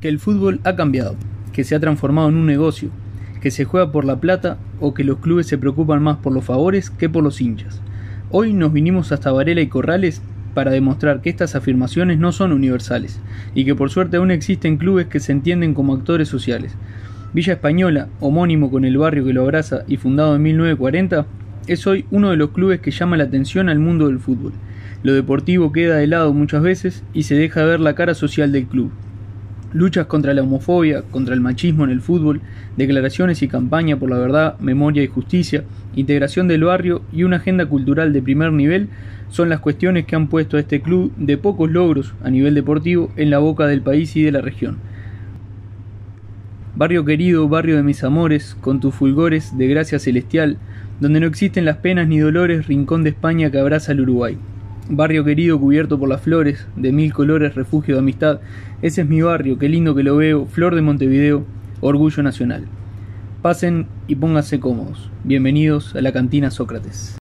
que el fútbol ha cambiado, que se ha transformado en un negocio, que se juega por la plata o que los clubes se preocupan más por los favores que por los hinchas. Hoy nos vinimos hasta Varela y Corrales para demostrar que estas afirmaciones no son universales y que por suerte aún existen clubes que se entienden como actores sociales. Villa Española, homónimo con el barrio que lo abraza y fundado en 1940, es hoy uno de los clubes que llama la atención al mundo del fútbol. Lo deportivo queda de lado muchas veces y se deja ver la cara social del club. Luchas contra la homofobia, contra el machismo en el fútbol, declaraciones y campaña por la verdad, memoria y justicia, integración del barrio y una agenda cultural de primer nivel son las cuestiones que han puesto a este club de pocos logros a nivel deportivo en la boca del país y de la región. Barrio querido, barrio de mis amores, con tus fulgores de gracia celestial, donde no existen las penas ni dolores, rincón de España que abraza al Uruguay. Barrio querido cubierto por las flores, de mil colores, refugio de amistad. Ese es mi barrio, qué lindo que lo veo, Flor de Montevideo, orgullo nacional. Pasen y pónganse cómodos. Bienvenidos a la cantina Sócrates.